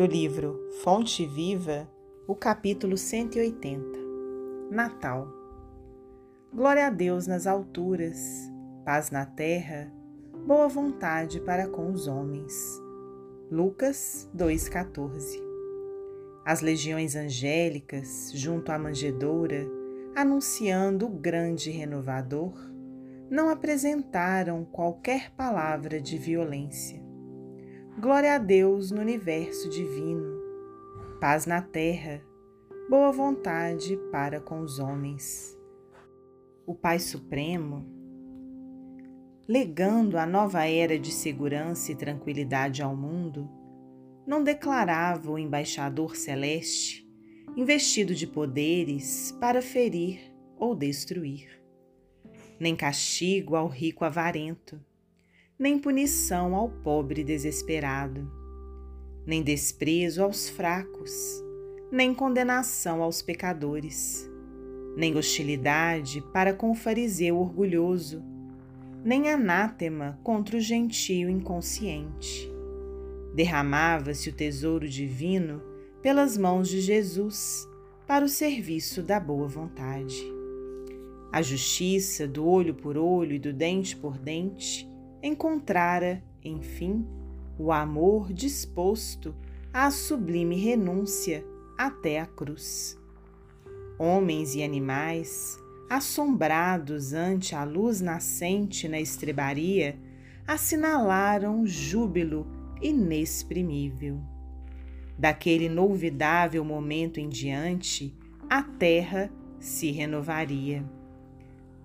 Do livro Fonte Viva, o capítulo 180 Natal. Glória a Deus nas alturas, paz na terra, boa vontade para com os homens. Lucas 2,14 As legiões angélicas, junto à manjedoura, anunciando o grande renovador, não apresentaram qualquer palavra de violência. Glória a Deus no universo divino, paz na terra, boa vontade para com os homens. O Pai Supremo, legando a nova era de segurança e tranquilidade ao mundo, não declarava o embaixador celeste investido de poderes para ferir ou destruir nem castigo ao rico avarento, nem punição ao pobre desesperado, nem desprezo aos fracos, nem condenação aos pecadores, nem hostilidade para com o fariseu orgulhoso, nem anátema contra o gentio inconsciente. Derramava-se o tesouro divino pelas mãos de Jesus para o serviço da boa vontade. A justiça do olho por olho e do dente por dente encontrara, enfim, o amor disposto à sublime renúncia até a cruz. Homens e animais, assombrados ante a luz nascente na estrebaria, assinalaram júbilo inexprimível. Daquele inolvidável momento em diante, a terra se renovaria.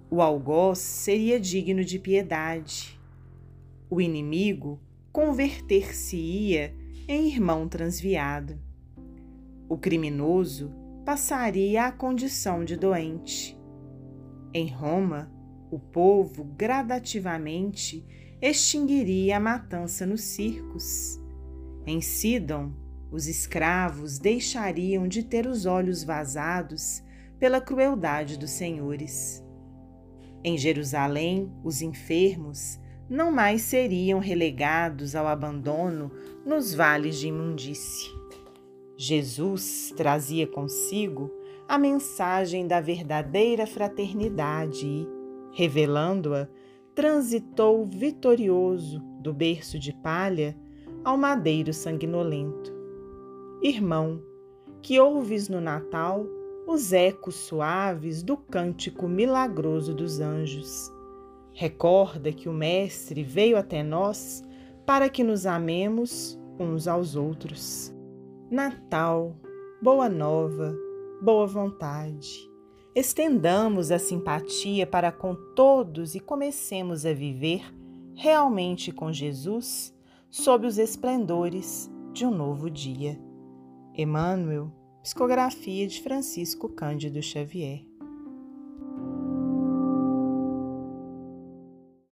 O algoz seria digno de piedade. O inimigo converter-se-ia em irmão transviado. O criminoso passaria à condição de doente. Em Roma, o povo gradativamente extinguiria a matança nos circos. Em Sidon, os escravos deixariam de ter os olhos vazados pela crueldade dos senhores. Em Jerusalém, os enfermos não mais seriam relegados ao abandono nos vales de imundície. Jesus trazia consigo a mensagem da verdadeira fraternidade e, revelando-a, transitou vitorioso do berço de palha ao madeiro sanguinolento. Irmão, que ouves no Natal os ecos suaves do cântico milagroso dos anjos. Recorda que o Mestre veio até nós para que nos amemos uns aos outros. Natal, boa nova, boa vontade. Estendamos a simpatia para com todos e comecemos a viver realmente com Jesus sob os esplendores de um novo dia. Emmanuel Psicografia de Francisco Cândido Xavier.